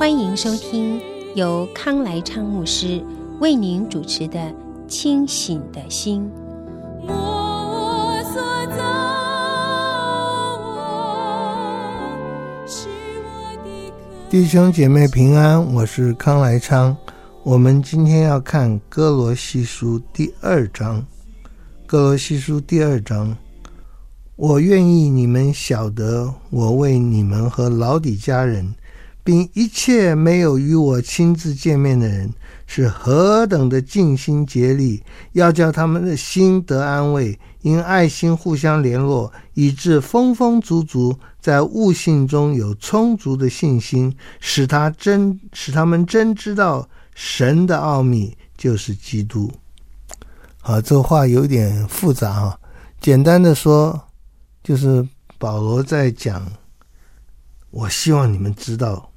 欢迎收听由康来昌牧师为您主持的《清醒的心》。弟兄姐妹平安，我是康来昌。我们今天要看歌罗西书第二章。歌罗西书第二章。我愿意你们晓得，我为你们和老底家人，并一切没有与我亲自见面的人，是何等的尽心竭力，要叫他们的心得安慰，因爱心互相联络，以致丰丰足足，在悟性中有充足的信心，使他真使他们真知道神的奥秘，就是基督。好，这话有点复杂啊，简单的说。就是保罗在讲，我希望你们知道，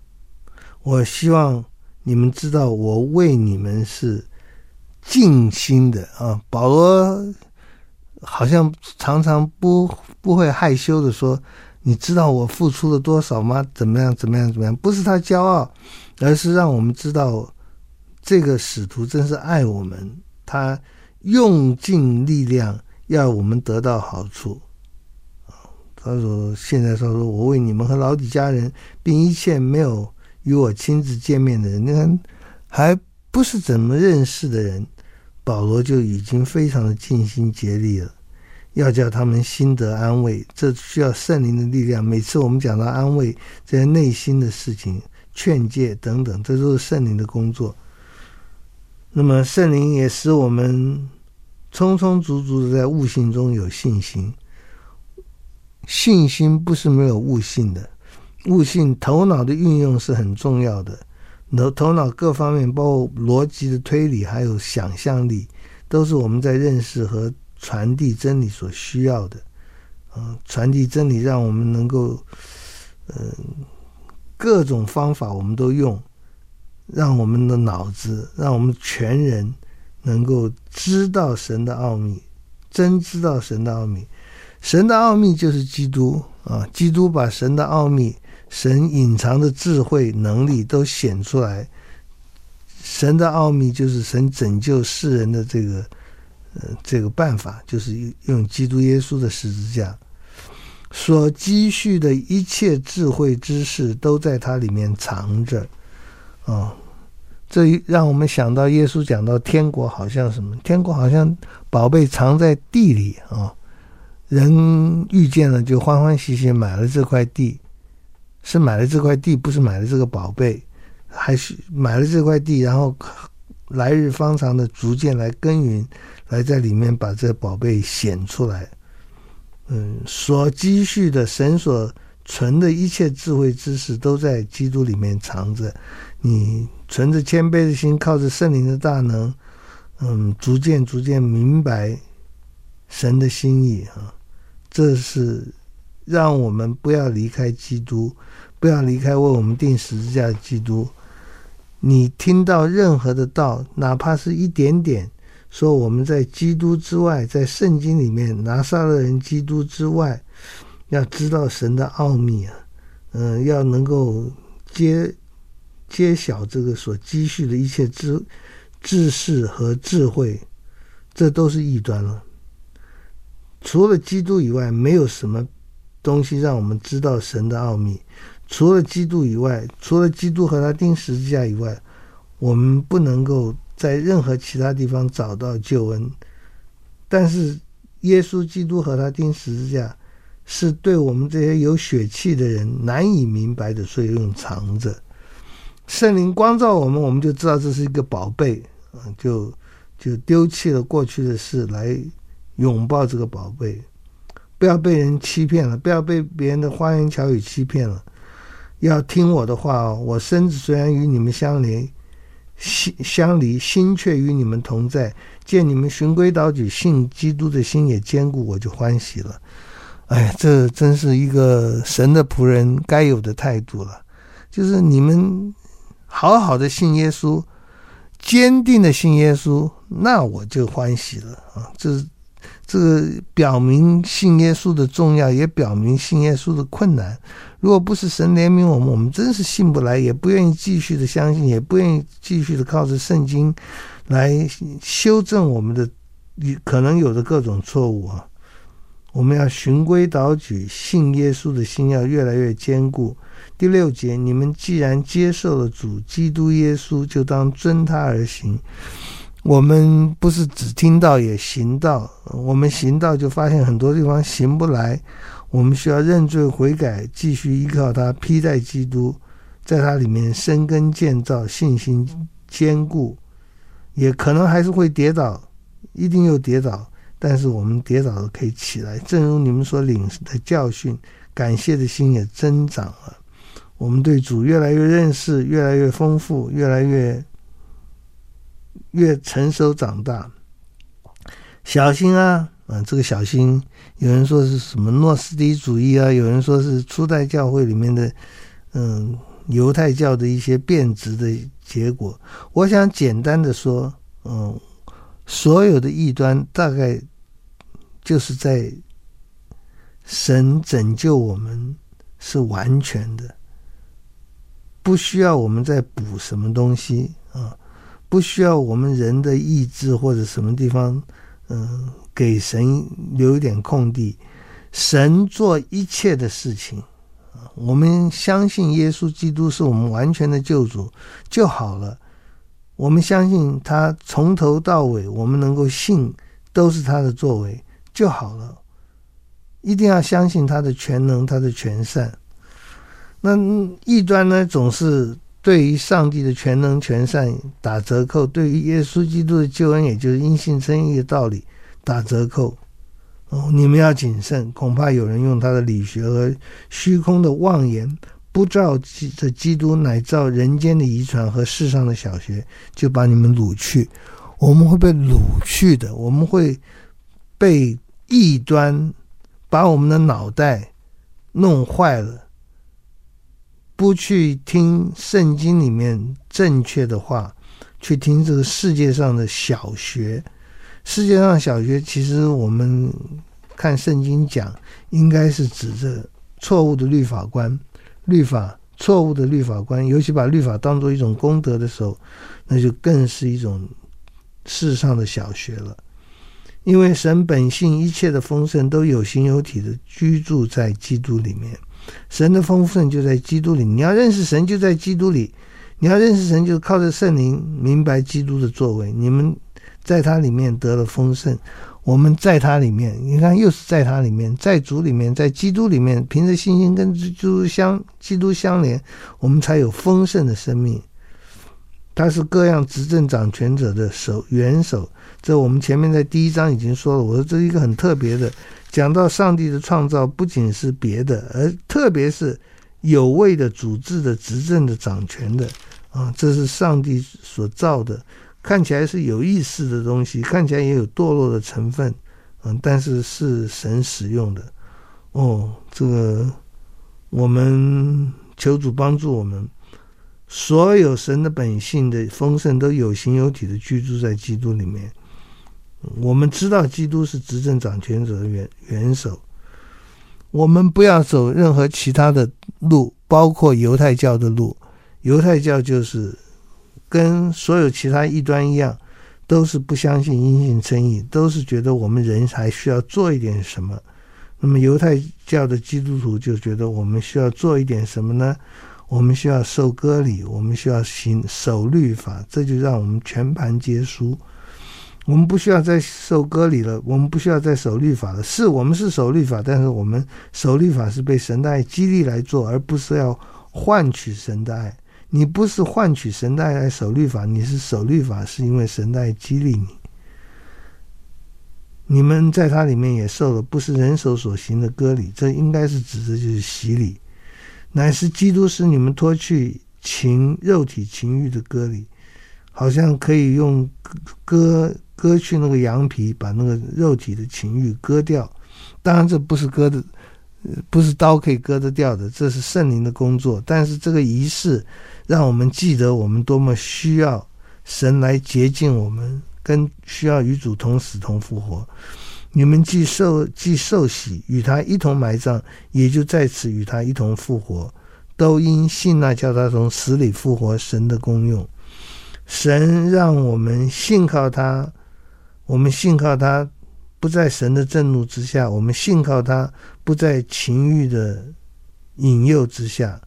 我希望你们知道，我为你们是尽心的啊。保罗好像常常不不会害羞的说，你知道我付出了多少吗？怎么样？怎么样？怎么样？不是他骄傲，而是让我们知道，这个使徒真是爱我们，他用尽力量要我们得到好处。他说：“现在他说，我为你们和老底家人，并一切没有与我亲自见面的人，你看还不是怎么认识的人，保罗就已经非常的尽心竭力了，要叫他们心得安慰。这需要圣灵的力量。每次我们讲到安慰这些内心的事情、劝诫等等，这都是圣灵的工作。那么圣灵也使我们充充足足的在悟性中有信心。”信心不是没有悟性的，悟性头脑的运用是很重要的。头头脑各方面，包括逻辑的推理，还有想象力，都是我们在认识和传递真理所需要的。嗯，传递真理，让我们能够，嗯，各种方法我们都用，让我们的脑子，让我们全人能够知道神的奥秘，真知道神的奥秘。神的奥秘就是基督啊！基督把神的奥秘、神隐藏的智慧、能力都显出来。神的奥秘就是神拯救世人的这个呃这个办法，就是用基督耶稣的十字架所积蓄的一切智慧知识都在它里面藏着啊！这让我们想到耶稣讲到天国好像什么？天国好像宝贝藏在地里啊！人遇见了就欢欢喜喜买了这块地，是买了这块地，不是买了这个宝贝，还是买了这块地，然后来日方长的逐渐来耕耘，来在里面把这宝贝显出来。嗯，所积蓄的神所存的一切智慧知识都在基督里面藏着。你存着谦卑的心，靠着圣灵的大能，嗯，逐渐逐渐明白神的心意啊。这是让我们不要离开基督，不要离开为我们钉十字架的基督。你听到任何的道，哪怕是一点点，说我们在基督之外，在圣经里面拿撒勒人基督之外，要知道神的奥秘啊，嗯，要能够揭揭晓这个所积蓄的一切知知识和智慧，这都是异端了。除了基督以外，没有什么东西让我们知道神的奥秘。除了基督以外，除了基督和他钉十字架以外，我们不能够在任何其他地方找到救恩。但是，耶稣基督和他钉十字架，是对我们这些有血气的人难以明白的，所以用藏着。圣灵光照我们，我们就知道这是一个宝贝，嗯，就就丢弃了过去的事来。拥抱这个宝贝，不要被人欺骗了，不要被别人的花言巧语欺骗了。要听我的话哦。我身子虽然与你们相连，心相离，心却与你们同在。见你们循规蹈矩，信基督的心也坚固，我就欢喜了。哎，这真是一个神的仆人该有的态度了。就是你们好好的信耶稣，坚定的信耶稣，那我就欢喜了啊！这是。这个表明信耶稣的重要，也表明信耶稣的困难。如果不是神怜悯我们，我们真是信不来，也不愿意继续的相信，也不愿意继续的靠着圣经来修正我们的可能有的各种错误啊。我们要循规蹈矩，信耶稣的心要越来越坚固。第六节，你们既然接受了主基督耶稣，就当遵他而行。我们不是只听到也行道，我们行道就发现很多地方行不来，我们需要认罪悔改，继续依靠他，披戴基督，在他里面生根建造，信心坚固，也可能还是会跌倒，一定又跌倒，但是我们跌倒了可以起来，正如你们所领的教训，感谢的心也增长了，我们对主越来越认识，越来越丰富，越来越。越成熟长大，小心啊！啊，这个小心，有人说是什么诺斯底主义啊，有人说是初代教会里面的，嗯，犹太教的一些变质的结果。我想简单的说，嗯，所有的异端大概就是在神拯救我们是完全的，不需要我们再补什么东西啊。不需要我们人的意志或者什么地方，嗯，给神留一点空地，神做一切的事情，我们相信耶稣基督是我们完全的救主就好了。我们相信他从头到尾，我们能够信都是他的作为就好了。一定要相信他的全能，他的全善。那异端呢，总是。对于上帝的全能全善打折扣，对于耶稣基督的救恩，也就是因信称义的道理打折扣。哦，你们要谨慎，恐怕有人用他的理学和虚空的妄言，不照这基督，乃照人间的遗传和世上的小学，就把你们掳去。我们会被掳去的，我们会被异端把我们的脑袋弄坏了。不去听圣经里面正确的话，去听这个世界上的小学。世界上小学，其实我们看圣经讲，应该是指着错误的律法观、律法错误的律法观，尤其把律法当做一种功德的时候，那就更是一种世上的小学了。因为神本性一切的丰盛都有形有体的居住在基督里面。神的丰盛就在基督里，你要认识神就在基督里，你要认识神就靠着圣灵明白基督的作为。你们在他里面得了丰盛，我们在他里面，你看又是在他里面，在主里面，在基督里面，凭着信心跟基督相基督相连，我们才有丰盛的生命。他是各样执政掌权者的首元首，这我们前面在第一章已经说了。我说这是一个很特别的。讲到上帝的创造，不仅是别的，而特别是有位的、主治的、执政的、掌权的啊，这是上帝所造的，看起来是有意识的东西，看起来也有堕落的成分，嗯，但是是神使用的哦。这个我们求主帮助我们，所有神的本性的丰盛都有形有体的居住在基督里面。我们知道基督是执政掌权者的元元首，我们不要走任何其他的路，包括犹太教的路。犹太教就是跟所有其他异端一样，都是不相信因信称义，都是觉得我们人还需要做一点什么。那么犹太教的基督徒就觉得我们需要做一点什么呢？我们需要受割礼，我们需要行守律法，这就让我们全盘皆输。我们不需要再受割礼了，我们不需要再守律法了。是我们是守律法，但是我们守律法是被神的爱激励来做，而不是要换取神的爱。你不是换取神的爱来守律法，你是守律法是因为神的爱激励你。你们在他里面也受了不是人手所行的割礼，这应该是指的就是洗礼。乃是基督使你们脱去情肉体情欲的割礼，好像可以用割割去那个羊皮，把那个肉体的情欲割掉。当然，这不是割的，不是刀可以割得掉的，这是圣灵的工作。但是这个仪式让我们记得我们多么需要神来洁净我们，跟需要与主同死同复活。你们既受既受洗，与他一同埋葬，也就在此与他一同复活，都因信那叫他从死里复活神的功用。神让我们信靠他，我们信靠他，不在神的震怒之下；我们信靠他，不在情欲的引诱之下。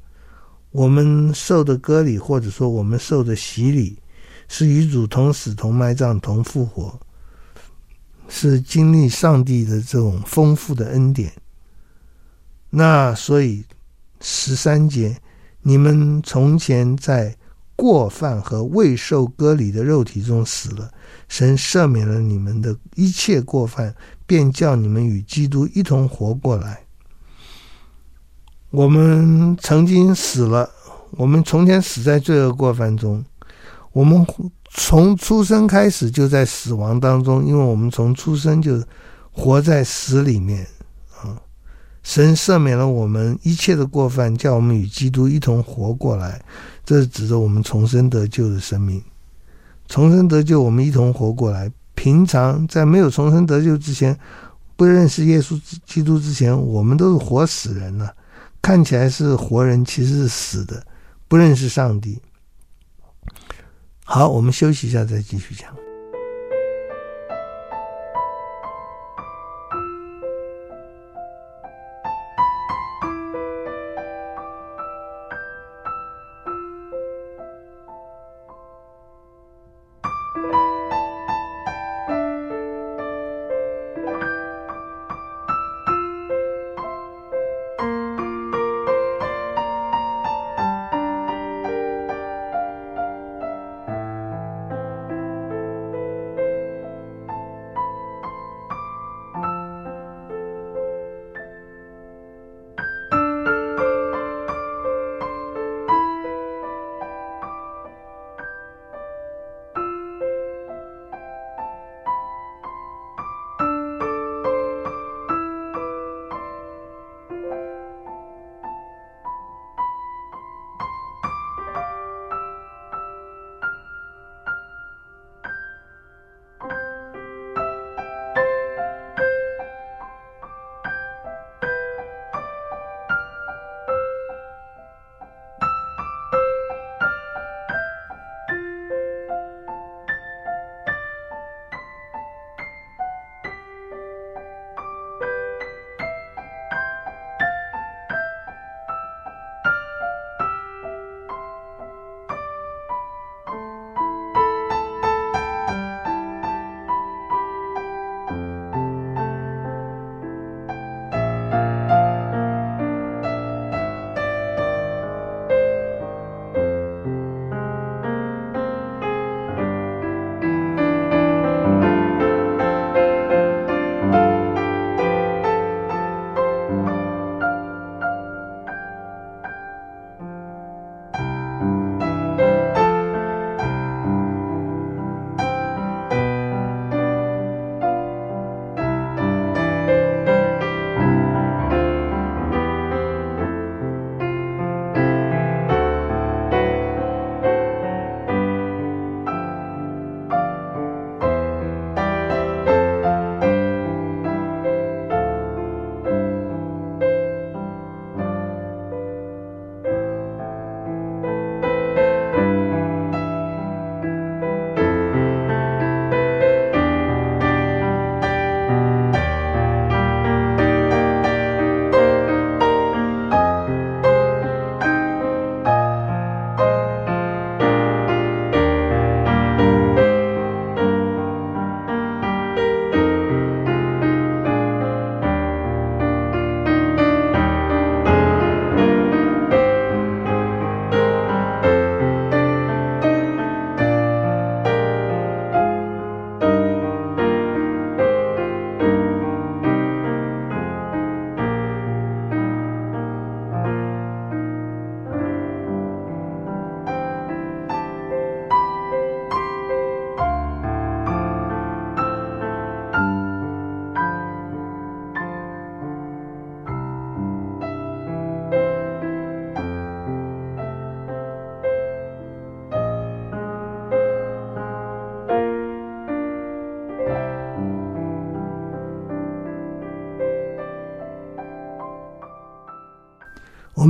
我们受的割礼，或者说我们受的洗礼，是与主同死、同埋葬、同复活。是经历上帝的这种丰富的恩典。那所以十三节，你们从前在过犯和未受割礼的肉体中死了，神赦免了你们的一切过犯，便叫你们与基督一同活过来。我们曾经死了，我们从前死在罪恶过犯中，我们。从出生开始就在死亡当中，因为我们从出生就活在死里面。神赦免了我们一切的过犯，叫我们与基督一同活过来，这是指着我们重生得救的生命。重生得救，我们一同活过来。平常在没有重生得救之前，不认识耶稣基督之前，我们都是活死人了，看起来是活人，其实是死的，不认识上帝。好，我们休息一下，再继续讲。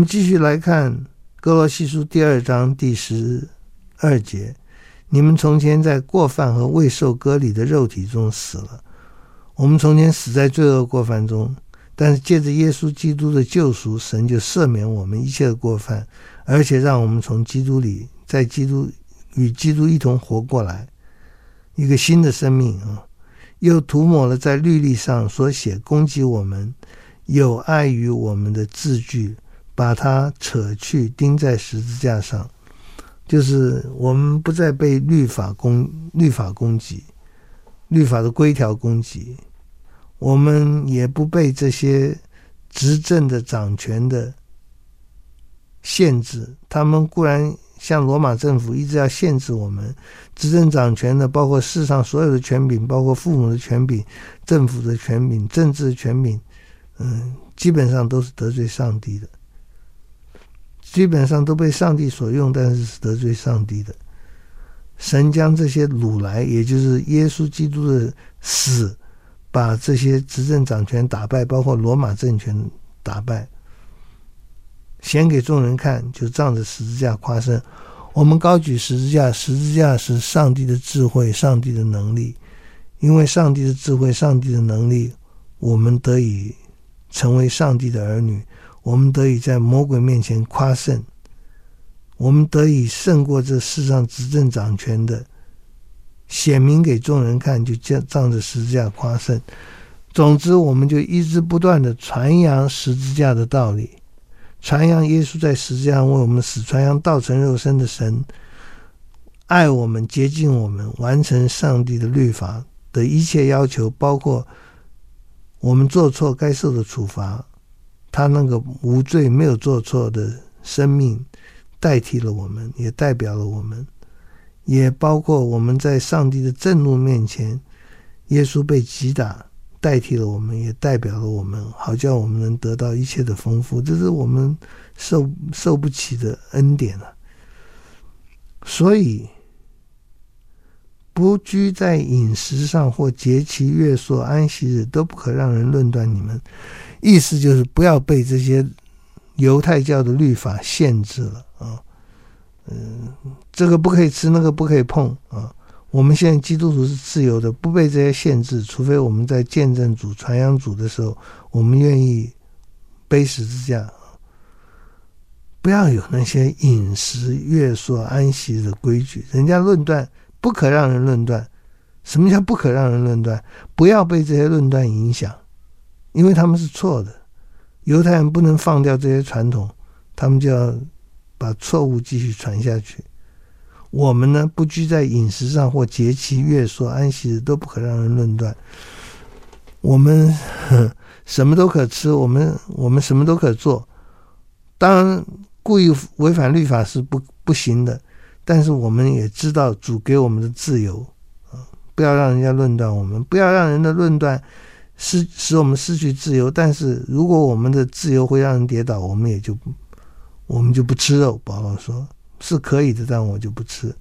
继续来看哥罗西书第二章第十二节：你们从前在过犯和未受割礼的肉体中死了。我们从前死在罪恶过犯中，但是借着耶稣基督的救赎，神就赦免我们一切的过犯，而且让我们从基督里，在基督与基督一同活过来，一个新的生命啊！又涂抹了在律例上所写攻击我们、有碍于我们的字句，把它扯去钉在十字架上，就是我们不再被律法攻律法攻击。律法的规条攻击，我们也不被这些执政的掌权的限制。他们固然像罗马政府一直要限制我们，执政掌权的，包括世上所有的权柄，包括父母的权柄、政府的权柄、政治权柄，嗯，基本上都是得罪上帝的，基本上都被上帝所用，但是是得罪上帝的。神将这些掳来，也就是耶稣基督的死，把这些执政掌权打败，包括罗马政权打败，显给众人看，就仗着十字架夸胜。我们高举十字架，十字架是上帝的智慧，上帝的能力。因为上帝的智慧，上帝的能力，我们得以成为上帝的儿女，我们得以在魔鬼面前夸胜。我们得以胜过这世上执政掌权的，显明给众人看，就仗着十字架夸胜。总之，我们就一直不断的传扬十字架的道理，传扬耶稣在十字架上为我们死，传扬道成肉身的神爱我们、洁净我们、完成上帝的律法的一切要求，包括我们做错该受的处罚，他那个无罪、没有做错的生命。代替了我们，也代表了我们，也包括我们在上帝的震怒面前，耶稣被击打，代替了我们，也代表了我们，好叫我们能得到一切的丰富，这是我们受受不起的恩典啊！所以，不拘在饮食上或节期、月朔、安息日，都不可让人论断你们。意思就是不要被这些。犹太教的律法限制了啊，嗯，这个不可以吃，那个不可以碰啊。我们现在基督徒是自由的，不被这些限制，除非我们在见证主、传扬主的时候，我们愿意背十字架。不要有那些饮食、月朔、安息的规矩，人家论断，不可让人论断。什么叫不可让人论断？不要被这些论断影响，因为他们是错的。犹太人不能放掉这些传统，他们就要把错误继续传下去。我们呢，不拘在饮食上或节期、月朔、安息日，都不可让人论断。我们什么都可吃，我们我们什么都可做。当然，故意违反律法是不不行的，但是我们也知道主给我们的自由啊，不要让人家论断我们，不要让人的论断。使使我们失去自由，但是如果我们的自由会让人跌倒，我们也就，我们就不吃肉。保罗说是可以的，但我就不吃。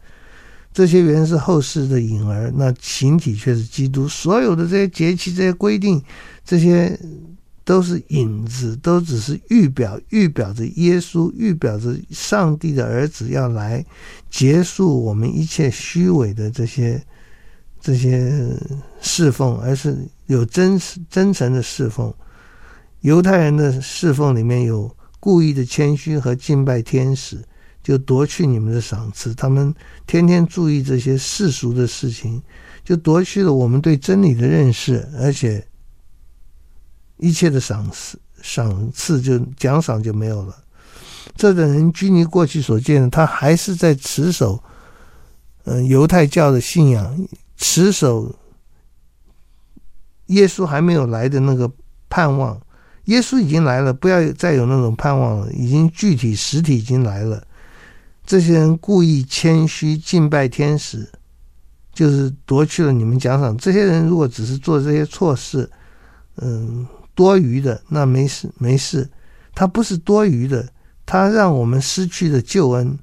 这些原是后世的影儿，那形体却是基督。所有的这些节期、这些规定，这些都是影子，都只是预表，预表着耶稣，预表着上帝的儿子要来结束我们一切虚伪的这些。这些侍奉，而是有真实真诚的侍奉。犹太人的侍奉里面有故意的谦虚和敬拜天使，就夺去你们的赏赐。他们天天注意这些世俗的事情，就夺去了我们对真理的认识，而且一切的赏赐赏赐就奖赏就没有了。这等人拘泥过去所见的，他还是在持守嗯、犹太教的信仰。持守耶稣还没有来的那个盼望，耶稣已经来了，不要再有那种盼望了，已经具体实体已经来了。这些人故意谦虚敬拜天使，就是夺去了你们奖赏。这些人如果只是做这些错事，嗯，多余的，那没事没事。他不是多余的，他让我们失去了救恩，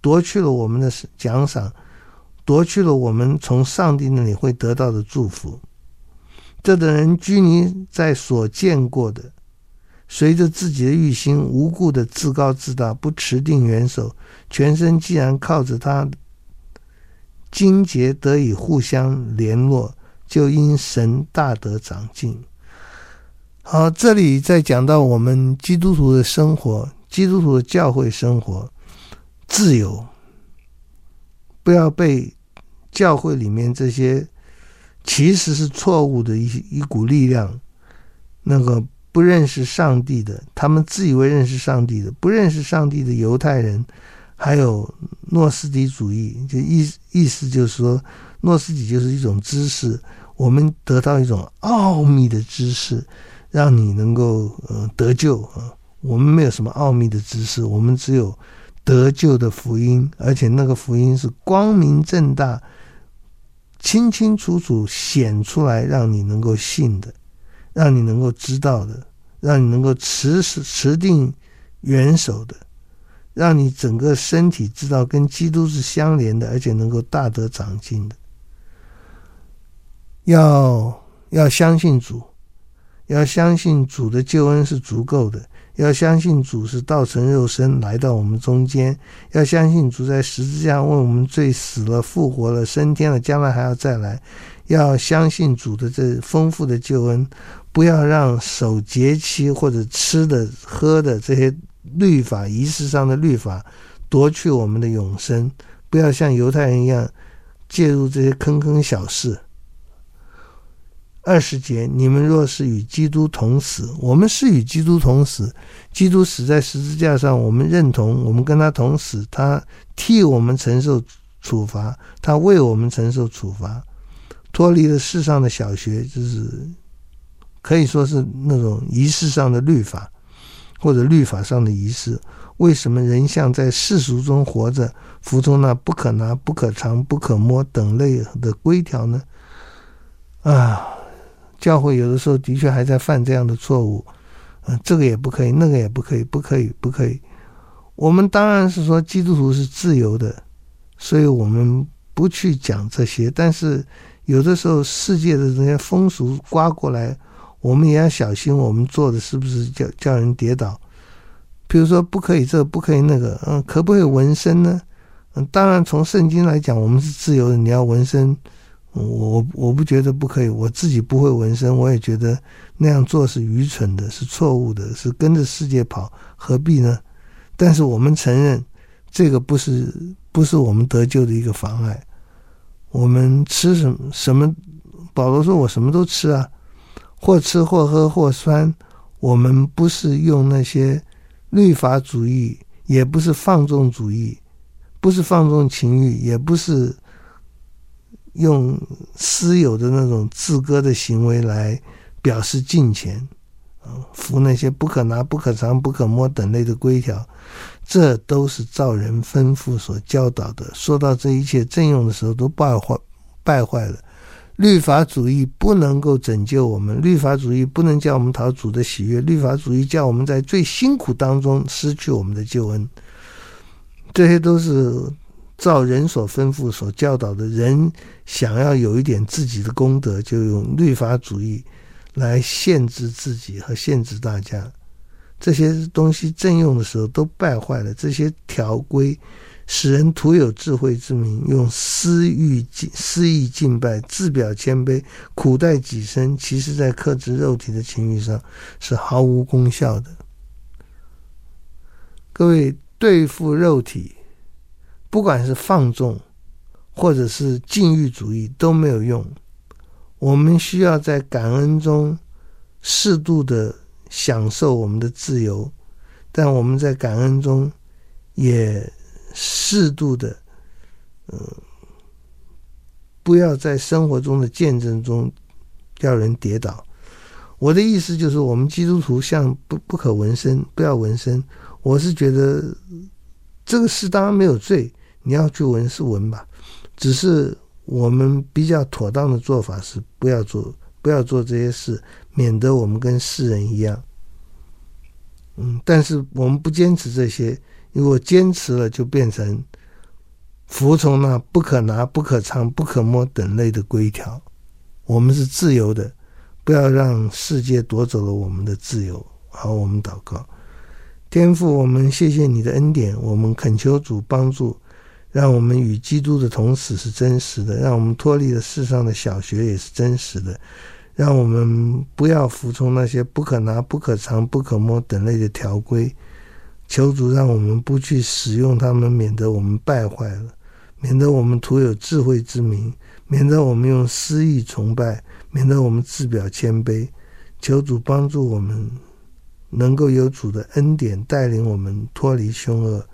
夺去了我们的奖赏。夺去了我们从上帝那里会得到的祝福。这等人拘泥在所见过的，随着自己的欲心，无故的自高自大，不持定元首，全身既然靠着他筋节得以互相联络，就因神大得长进。好，这里再讲到我们基督徒的生活，基督徒的教会生活，自由，不要被教会里面这些其实是错误的一一股力量，那个不认识上帝的，他们自以为认识上帝的，不认识上帝的犹太人，还有诺斯底主义，就意意思就是说，诺斯底就是一种知识，我们得到一种奥秘的知识。让你能够呃得救啊！我们没有什么奥秘的知识，我们只有得救的福音，而且那个福音是光明正大、清清楚楚显出来，让你能够信的，让你能够知道的，让你能够持持定元首的，让你整个身体知道跟基督是相连的，而且能够大得长进的。要要相信主。要相信主的救恩是足够的，要相信主是道成肉身来到我们中间，要相信主在十字架为我们罪死了、复活了、升天了，将来还要再来。要相信主的这丰富的救恩，不要让守节期或者吃的、喝的这些律法仪式上的律法夺去我们的永生，不要像犹太人一样介入这些坑坑小事。二十节，你们若是与基督同死，我们是与基督同死。基督死在十字架上，我们认同，我们跟他同死。他替我们承受处罚，他为我们承受处罚，脱离了世上的小学，就是可以说是那种仪式上的律法，或者律法上的仪式。为什么人像在世俗中活着，服从那不可拿、不可尝、不可摸等类的规条呢？啊！教会有的时候的确还在犯这样的错误，嗯，这个也不可以，那个也不可以，不可以，不可以。我们当然是说基督徒是自由的，所以我们不去讲这些。但是有的时候世界的这些风俗刮过来，我们也要小心，我们做的是不是叫叫人跌倒？比如说不可以这，不可以那个，嗯，可不可以纹身呢？嗯，当然从圣经来讲，我们是自由的，你要纹身。我我不觉得不可以，我自己不会纹身，我也觉得那样做是愚蠢的，是错误的，是跟着世界跑，何必呢？但是我们承认，这个不是不是我们得救的一个妨碍。我们吃什么什么？保罗说我什么都吃啊，或吃或喝或酸。我们不是用那些律法主义，也不是放纵主义，不是放纵情欲，也不是。用私有的那种自割的行为来表示敬虔，啊，服那些不可拿、不可尝、不可摸等类的规条，这都是照人吩咐所教导的。说到这一切正用的时候，都败坏败坏了。律法主义不能够拯救我们，律法主义不能叫我们讨主的喜悦，律法主义叫我们在最辛苦当中失去我们的救恩。这些都是。照人所吩咐、所教导的人，想要有一点自己的功德，就用律法主义来限制自己和限制大家。这些东西正用的时候都败坏了。这些条规使人徒有智慧之名，用私欲敬、私意敬拜，自表谦卑，苦待己身，其实在克制肉体的情欲上是毫无功效的。各位，对付肉体。不管是放纵，或者是禁欲主义都没有用。我们需要在感恩中适度的享受我们的自由，但我们在感恩中也适度的，嗯，不要在生活中的见证中叫人跌倒。我的意思就是，我们基督徒像不不可纹身，不要纹身。我是觉得。这个事当然没有罪，你要去闻是闻吧，只是我们比较妥当的做法是不要做，不要做这些事，免得我们跟世人一样。嗯，但是我们不坚持这些，如果坚持了，就变成服从那不可拿、不可尝、不可摸等类的规条。我们是自由的，不要让世界夺走了我们的自由。好，我们祷告，天父，我们谢谢你的恩典，我们恳求主帮助，让我们与基督的同死是真实的，让我们脱离了世上的小学也是真实的，让我们不要服从那些不可拿、不可藏、不可摸等类的条规。求主让我们不去使用它们，免得我们败坏了，免得我们徒有智慧之名，免得我们用私意崇拜，免得我们自表谦卑。求主帮助我们，能够有主的恩典带领我们脱离凶恶，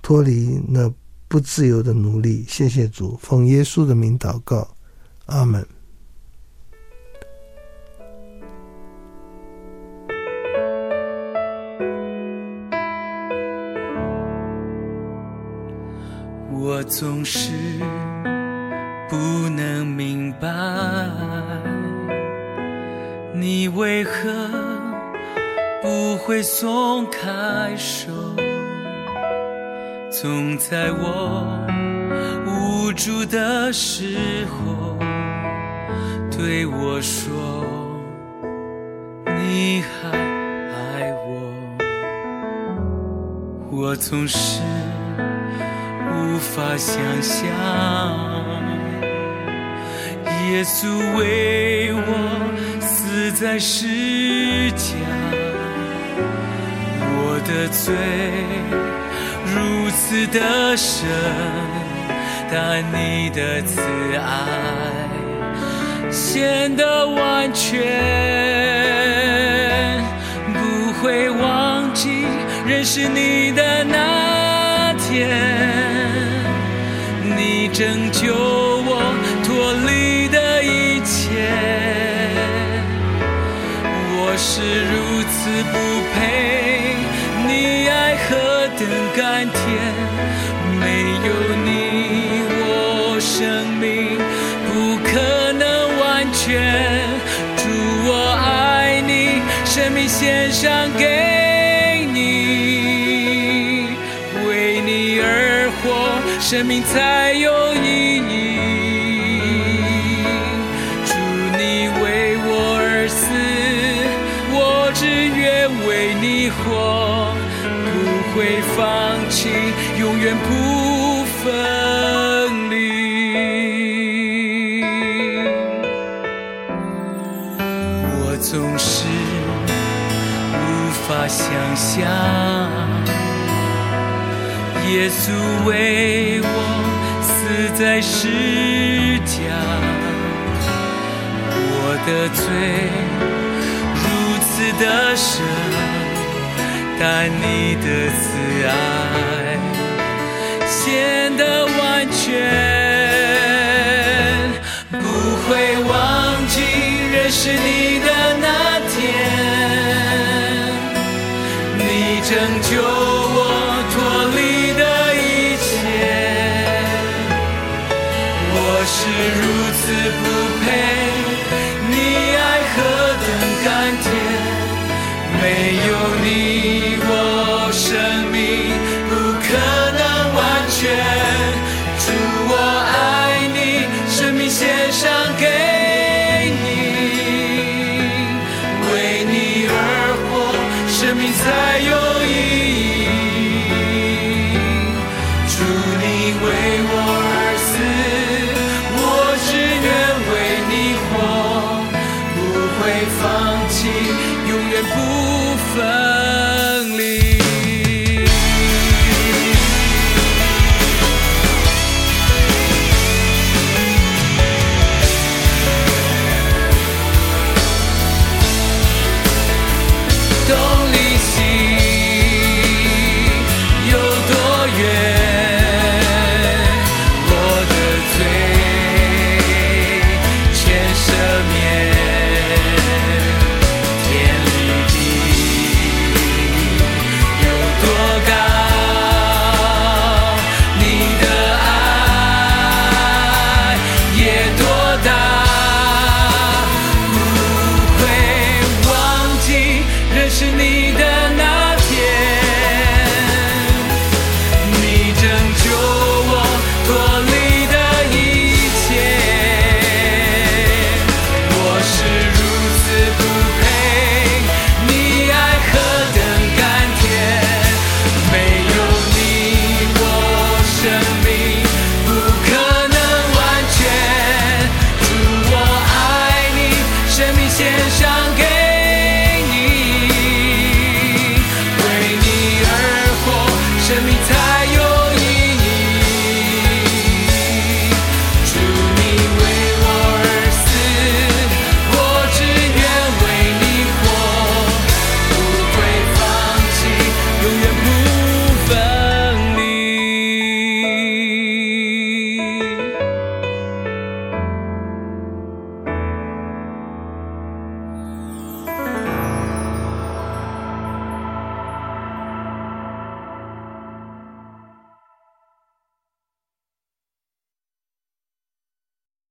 脱离那不自由的奴隶。谢谢主，奉耶稣的名祷告，阿门。我总是不能明白，你为何不会松开手，总在我无助的时候对我说，你还爱我。我总是。无法想象，耶稣为我死在十架，我的罪如此的深，但你的慈爱显得完全，不会忘记认识你的那天。你拯救我脱离的一切，我是如此不配，你要何等甘甜，没有你我生命不可能完全。主我爱你，生命献上给你，为你而活，生命才有。会放弃永远不分离。我总是无法想象，耶稣为我死在十架，我的罪如此的深，但你的慈爱。显得完全，不会忘记认识你的那会放弃永远不分